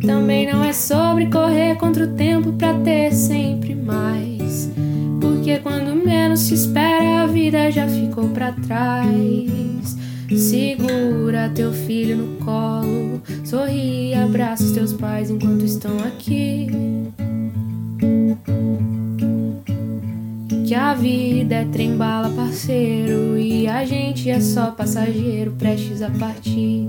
Também não é sobre correr contra o tempo pra ter sempre mais. Porque quando menos se espera, a vida já ficou pra trás. Segura teu filho no colo, sorri e abraça os teus pais enquanto estão aqui. Que a vida é trem-bala, parceiro, e a gente é só passageiro prestes a partir.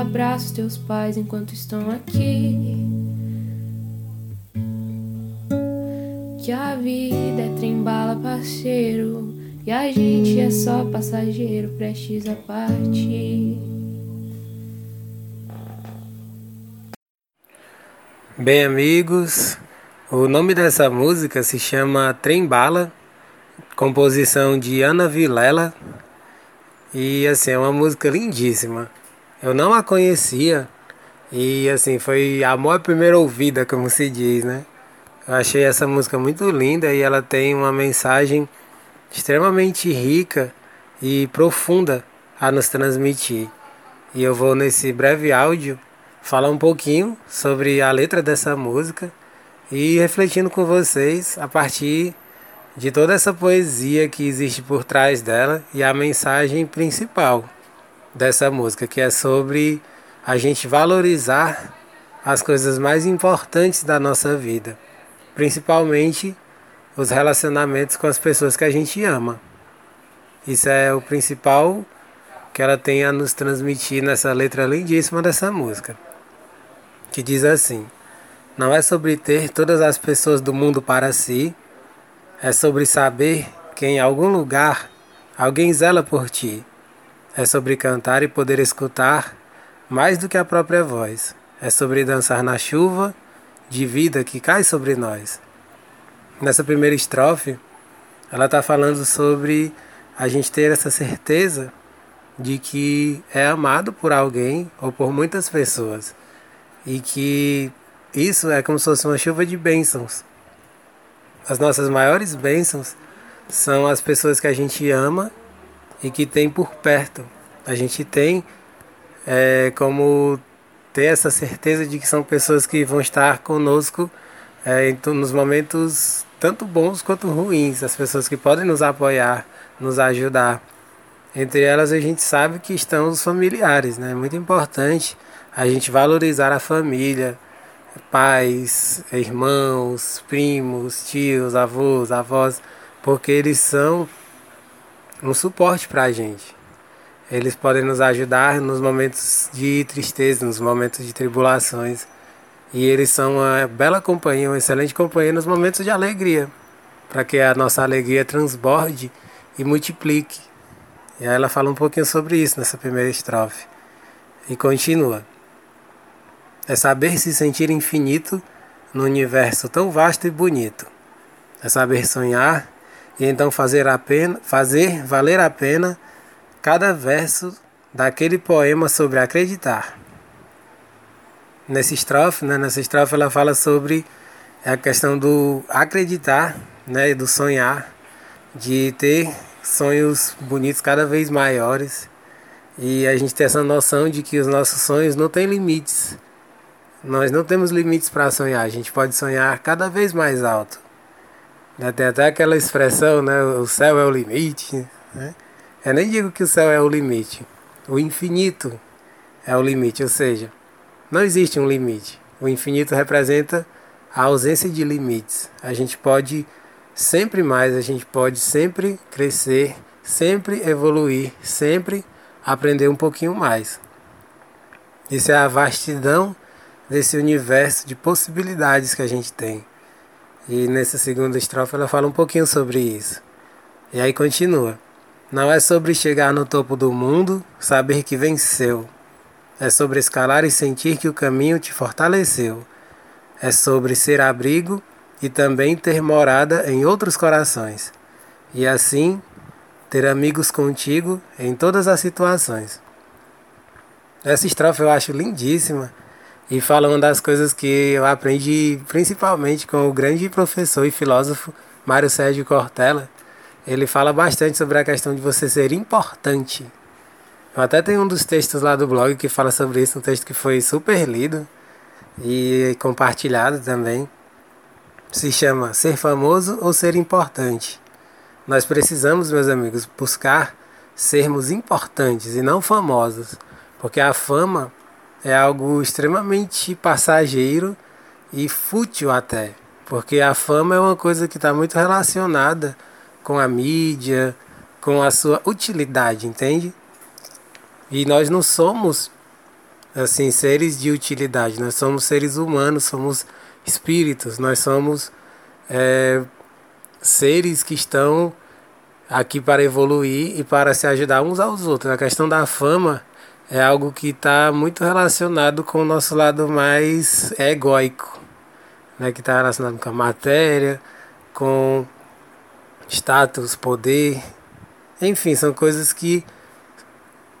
Abraça os teus pais enquanto estão aqui. Que a vida é trembala, parceiro, e a gente é só passageiro prestes a partir. Bem, amigos, o nome dessa música se chama Trembala, composição de Ana Vilela. E assim, é uma música lindíssima. Eu não a conhecia e assim, foi amor à primeira ouvida, como se diz, né? Eu achei essa música muito linda e ela tem uma mensagem extremamente rica e profunda a nos transmitir. E eu vou nesse breve áudio falar um pouquinho sobre a letra dessa música e refletindo com vocês a partir de toda essa poesia que existe por trás dela e a mensagem principal dessa música, que é sobre a gente valorizar as coisas mais importantes da nossa vida, principalmente os relacionamentos com as pessoas que a gente ama. Isso é o principal que ela tem a nos transmitir nessa letra lindíssima dessa música, que diz assim: Não é sobre ter todas as pessoas do mundo para si, é sobre saber que em algum lugar alguém zela por ti é sobre cantar e poder escutar mais do que a própria voz. É sobre dançar na chuva de vida que cai sobre nós. Nessa primeira estrofe, ela está falando sobre a gente ter essa certeza de que é amado por alguém ou por muitas pessoas e que isso é como se fosse uma chuva de bênçãos. As nossas maiores bênçãos são as pessoas que a gente ama e que tem por perto. A gente tem é, como ter essa certeza de que são pessoas que vão estar conosco é, nos momentos tanto bons quanto ruins, as pessoas que podem nos apoiar, nos ajudar. Entre elas a gente sabe que estão os familiares, né? É muito importante a gente valorizar a família, pais, irmãos, primos, tios, avós, avós, porque eles são um suporte para a gente. Eles podem nos ajudar nos momentos de tristeza, nos momentos de tribulações. E eles são uma bela companhia, uma excelente companhia nos momentos de alegria, para que a nossa alegria transborde e multiplique. E aí ela fala um pouquinho sobre isso nessa primeira estrofe. E continua. É saber se sentir infinito no universo tão vasto e bonito. É saber sonhar e então fazer, a pena, fazer valer a pena cada verso daquele poema sobre acreditar. Nessa estrofe, né, nessa estrofe ela fala sobre a questão do acreditar, né, do sonhar, de ter sonhos bonitos cada vez maiores e a gente ter essa noção de que os nossos sonhos não têm limites. Nós não temos limites para sonhar, a gente pode sonhar cada vez mais alto. Tem até aquela expressão, né? O céu é o limite. Né? Eu nem digo que o céu é o limite. O infinito é o limite, ou seja, não existe um limite. O infinito representa a ausência de limites. A gente pode sempre mais, a gente pode sempre crescer, sempre evoluir, sempre aprender um pouquinho mais. Isso é a vastidão desse universo de possibilidades que a gente tem. E nessa segunda estrofe ela fala um pouquinho sobre isso. E aí continua. Não é sobre chegar no topo do mundo, saber que venceu. É sobre escalar e sentir que o caminho te fortaleceu. É sobre ser abrigo e também ter morada em outros corações. E assim ter amigos contigo em todas as situações. Essa estrofe eu acho lindíssima e fala uma das coisas que eu aprendi principalmente com o grande professor e filósofo Mário Sérgio Cortella. Ele fala bastante sobre a questão de você ser importante. Eu até tenho um dos textos lá do blog que fala sobre isso, um texto que foi super lido e compartilhado também. Se chama Ser Famoso ou Ser Importante. Nós precisamos, meus amigos, buscar sermos importantes e não famosos, porque a fama é algo extremamente passageiro e fútil até, porque a fama é uma coisa que está muito relacionada com a mídia, com a sua utilidade, entende? E nós não somos assim seres de utilidade, nós somos seres humanos, somos espíritos, nós somos é, seres que estão aqui para evoluir e para se ajudar uns aos outros. A questão da fama é algo que está muito relacionado com o nosso lado mais egóico, né? que está relacionado com a matéria, com status, poder, enfim, são coisas que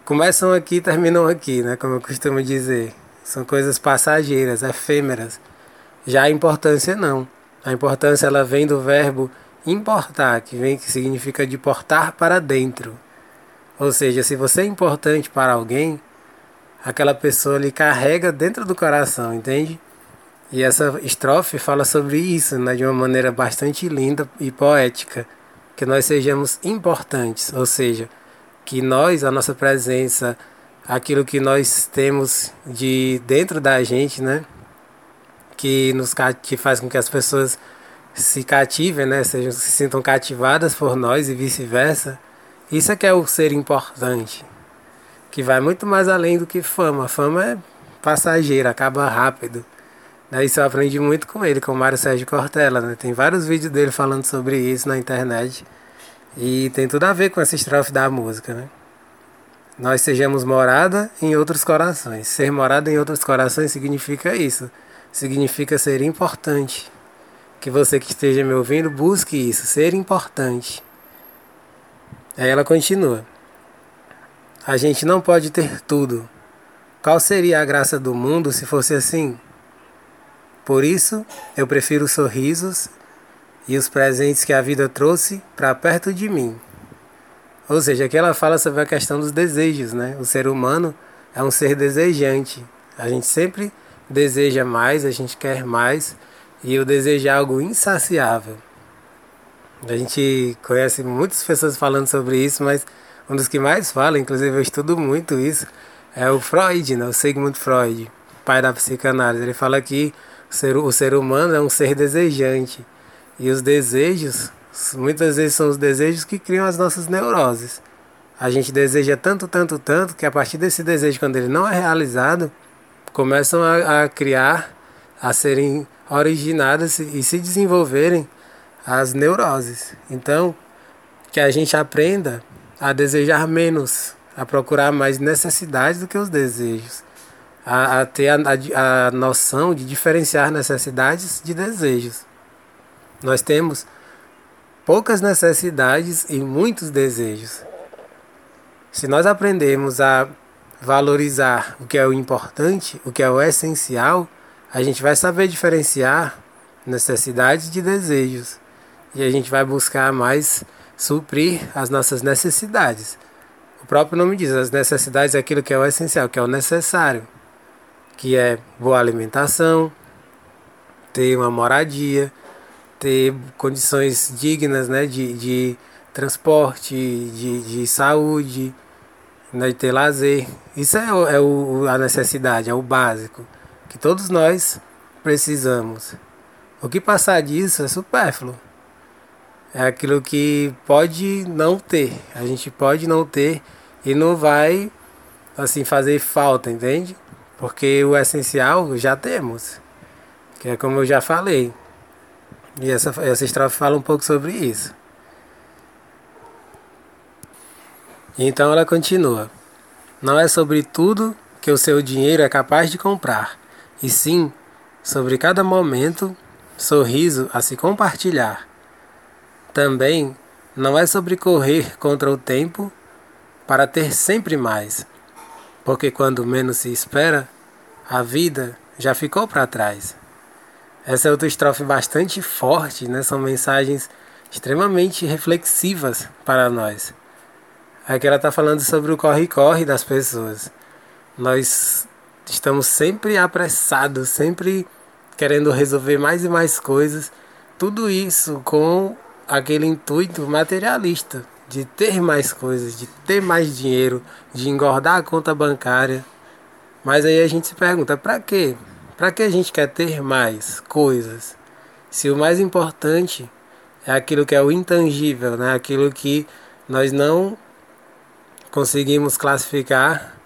começam aqui e terminam aqui, né? como eu costumo dizer. São coisas passageiras, efêmeras. Já a importância não. A importância ela vem do verbo importar, que vem que significa de portar para dentro. Ou seja, se você é importante para alguém, aquela pessoa lhe carrega dentro do coração, entende? E essa estrofe fala sobre isso, né, de uma maneira bastante linda e poética, que nós sejamos importantes, ou seja, que nós, a nossa presença, aquilo que nós temos de dentro da gente, né, que nos que faz com que as pessoas se cativem, né, sejam se sintam cativadas por nós e vice-versa, isso é que é o ser importante, que vai muito mais além do que fama. Fama é passageira, acaba rápido. Daí isso eu aprendi muito com ele, com o Mário Sérgio Cortella. Né? Tem vários vídeos dele falando sobre isso na internet. E tem tudo a ver com essa estrofe da música. Né? Nós sejamos morada em outros corações. Ser morada em outros corações significa isso. Significa ser importante. Que você que esteja me ouvindo busque isso, ser importante. Aí ela continua. A gente não pode ter tudo. Qual seria a graça do mundo se fosse assim? Por isso, eu prefiro os sorrisos e os presentes que a vida trouxe para perto de mim. Ou seja, aqui ela fala sobre a questão dos desejos, né? O ser humano é um ser desejante. A gente sempre deseja mais, a gente quer mais, e o desejo é algo insaciável. A gente conhece muitas pessoas falando sobre isso, mas um dos que mais fala, inclusive eu estudo muito isso, é o Freud, né? o Sigmund Freud, pai da psicanálise. Ele fala que o ser, o ser humano é um ser desejante. E os desejos, muitas vezes são os desejos que criam as nossas neuroses. A gente deseja tanto, tanto, tanto, que a partir desse desejo, quando ele não é realizado, começam a, a criar a serem originadas e se desenvolverem as neuroses. Então, que a gente aprenda a desejar menos, a procurar mais necessidades do que os desejos, a, a ter a, a, a noção de diferenciar necessidades de desejos. Nós temos poucas necessidades e muitos desejos. Se nós aprendemos a valorizar o que é o importante, o que é o essencial, a gente vai saber diferenciar necessidades de desejos e a gente vai buscar mais suprir as nossas necessidades. O próprio nome diz, as necessidades é aquilo que é o essencial, que é o necessário, que é boa alimentação, ter uma moradia, ter condições dignas né, de, de transporte, de, de saúde, né, de ter lazer. Isso é, o, é o, a necessidade, é o básico, que todos nós precisamos. O que passar disso é supérfluo. É aquilo que pode não ter. A gente pode não ter e não vai assim fazer falta, entende? Porque o essencial já temos. Que é como eu já falei. E essa, essa estrofe fala um pouco sobre isso. Então ela continua: Não é sobre tudo que o seu dinheiro é capaz de comprar, e sim sobre cada momento, sorriso a se compartilhar. Também não é sobre correr contra o tempo para ter sempre mais, porque quando menos se espera, a vida já ficou para trás. Essa é outra estrofe bastante forte, né? São mensagens extremamente reflexivas para nós. Aqui ela está falando sobre o corre-corre das pessoas. Nós estamos sempre apressados, sempre querendo resolver mais e mais coisas. Tudo isso com aquele intuito materialista de ter mais coisas, de ter mais dinheiro, de engordar a conta bancária. Mas aí a gente se pergunta: para quê? Para que a gente quer ter mais coisas? Se o mais importante é aquilo que é o intangível, né? aquilo que nós não conseguimos classificar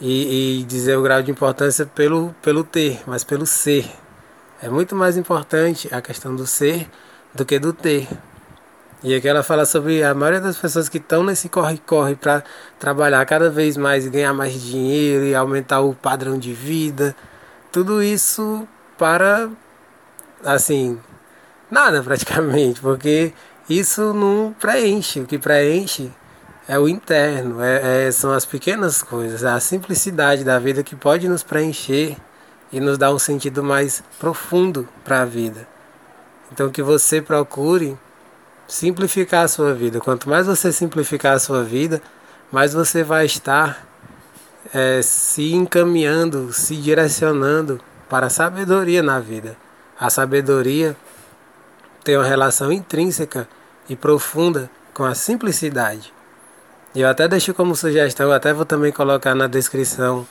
e, e dizer o grau de importância pelo, pelo ter, mas pelo ser. É muito mais importante a questão do ser do que do ter. E aqui ela fala sobre a maioria das pessoas que estão nesse corre-corre para trabalhar cada vez mais e ganhar mais dinheiro e aumentar o padrão de vida tudo isso para assim nada praticamente, porque isso não preenche. O que preenche é o interno, é, é, são as pequenas coisas, a simplicidade da vida que pode nos preencher e nos dar um sentido mais profundo para a vida. Então que você procure simplificar a sua vida. Quanto mais você simplificar a sua vida, mais você vai estar é, se encaminhando, se direcionando para a sabedoria na vida. A sabedoria tem uma relação intrínseca e profunda com a simplicidade. E eu até deixo como sugestão, até vou também colocar na descrição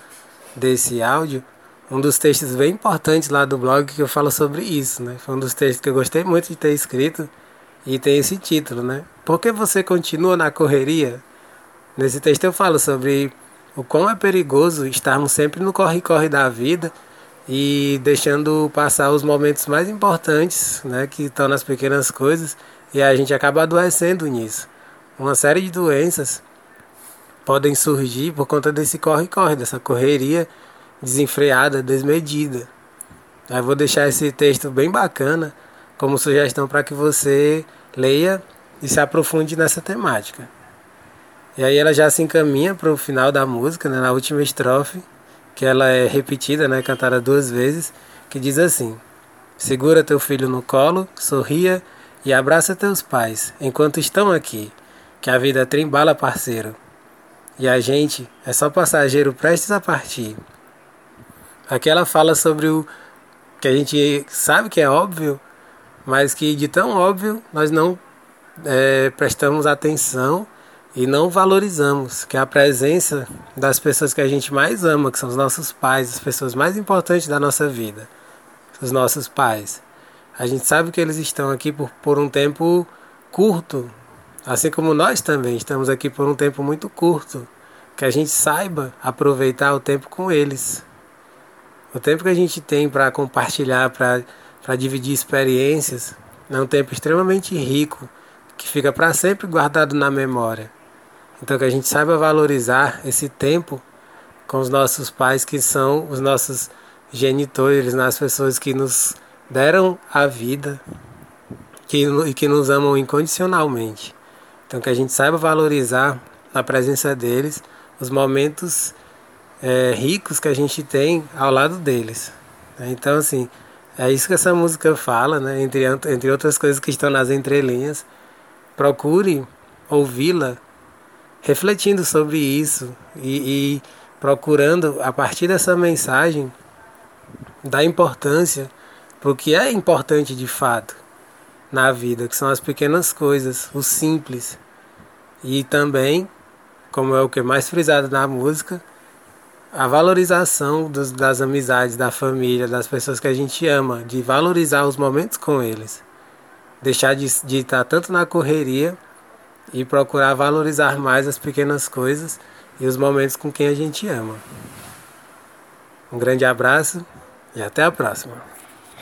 desse áudio, um dos textos bem importantes lá do blog que eu falo sobre isso, né? Foi um dos textos que eu gostei muito de ter escrito e tem esse título, né? Por que você continua na correria? Nesse texto eu falo sobre o quão é perigoso estarmos sempre no corre-corre da vida e deixando passar os momentos mais importantes, né, que estão nas pequenas coisas, e a gente acaba adoecendo nisso. Uma série de doenças podem surgir por conta desse corre-corre, dessa correria desenfreada, desmedida. Eu vou deixar esse texto bem bacana como sugestão para que você leia e se aprofunde nessa temática. E aí ela já se encaminha para o final da música, né, na última estrofe, que ela é repetida, né, cantada duas vezes, que diz assim: Segura teu filho no colo, sorria e abraça teus pais enquanto estão aqui, que a vida trembala, parceiro. E a gente é só passageiro prestes a partir. Aqui ela fala sobre o que a gente sabe que é óbvio, mas que de tão óbvio nós não é, prestamos atenção e não valorizamos, que é a presença das pessoas que a gente mais ama, que são os nossos pais, as pessoas mais importantes da nossa vida, os nossos pais. A gente sabe que eles estão aqui por, por um tempo curto, assim como nós também estamos aqui por um tempo muito curto, que a gente saiba aproveitar o tempo com eles. O tempo que a gente tem para compartilhar, para dividir experiências, é um tempo extremamente rico, que fica para sempre guardado na memória. Então que a gente saiba valorizar esse tempo com os nossos pais, que são os nossos genitores, nas né? pessoas que nos deram a vida que, e que nos amam incondicionalmente. Então que a gente saiba valorizar a presença deles, os momentos é, ricos que a gente tem ao lado deles. Então assim, é isso que essa música fala, né? entre, entre outras coisas que estão nas entrelinhas. Procure ouvi-la refletindo sobre isso e, e procurando, a partir dessa mensagem, dar importância para o que é importante de fato na vida, que são as pequenas coisas, o simples. E também, como é o que é mais frisado na música, a valorização dos, das amizades, da família, das pessoas que a gente ama, de valorizar os momentos com eles. Deixar de, de estar tanto na correria e procurar valorizar mais as pequenas coisas e os momentos com quem a gente ama. Um grande abraço e até a próxima.